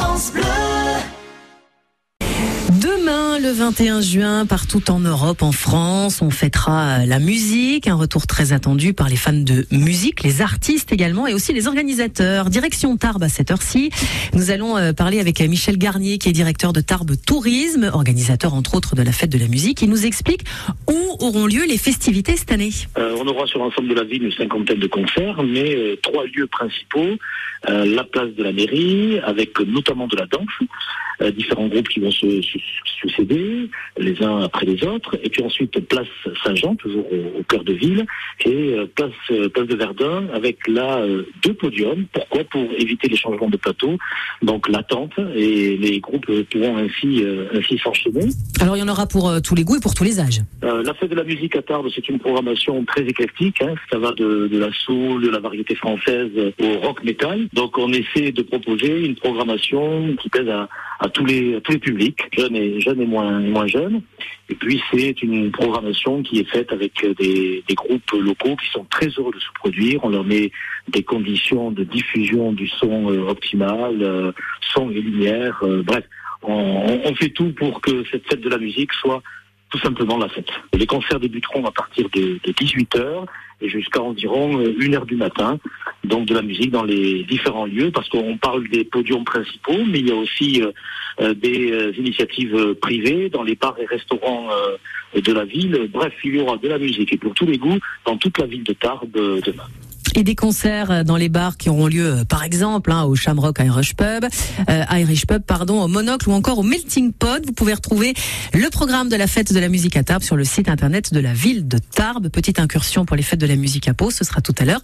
France Bleu. Demain, le 21 juin, partout en Europe, en France, on fêtera la musique, un retour très attendu par les fans de musique, les artistes également et aussi les organisateurs. Direction Tarbes à cette heure-ci. Nous allons euh, parler avec Michel Garnier, qui est directeur de Tarbes Tourisme, organisateur entre autres de la fête de la musique. Il nous explique où auront lieu les festivités cette année. Euh, on aura sur l'ensemble de la ville une cinquantaine de concerts, mais euh, trois lieux principaux. Euh, la place de la mairie, avec notamment de la danse, euh, différents groupes qui vont se, se- succéder les uns après les autres, et puis ensuite place Saint-Jean, toujours au, au cœur de ville, et euh, place, euh, place de Verdun, avec là euh, deux podiums. Pourquoi? Pour éviter les changements de plateau, donc l'attente, et les groupes pourront ainsi, euh, ainsi s'enchaîner. Alors il y en aura pour euh, tous les goûts et pour tous les âges. Euh, la fête de la musique à Tarbes, c'est une programmation très éclectique. Hein. Ça va de, de la soul, de la variété française au rock metal. Donc on essaie de proposer une programmation qui plaise à, à tous les à tous les publics, jeunes et jeunes et moins moins jeunes. Et puis c'est une programmation qui est faite avec des, des groupes locaux qui sont très heureux de se produire. On leur met des conditions de diffusion du son euh, optimal, euh, son et lumière. euh, bref, on- on fait tout pour que cette fête de la musique soit tout simplement la fête. Les concerts débuteront à partir de, 18h et jusqu'à environ euh, 1h du matin, donc de la musique dans les différents lieux, parce qu'on parle des podiums principaux, mais il y a aussi euh, euh, des euh, initiatives euh, privées dans les bars et restaurants euh, de la ville. Bref, il y aura de la musique et pour tous les goûts dans toute la ville de Tarbes euh, demain. Et des concerts euh, dans les bars qui auront lieu, euh, par exemple, hein, au Shamrock Irish Pub, euh, Irish Pub, pardon, au Monocle ou encore au Melting Pot. Vous pouvez retrouver le programme de la fête de la musique à Tarbes sur le site internet de la ville de Tarbes. Petite incursion pour les fêtes de la musique à Pau, ce sera tout à l'heure.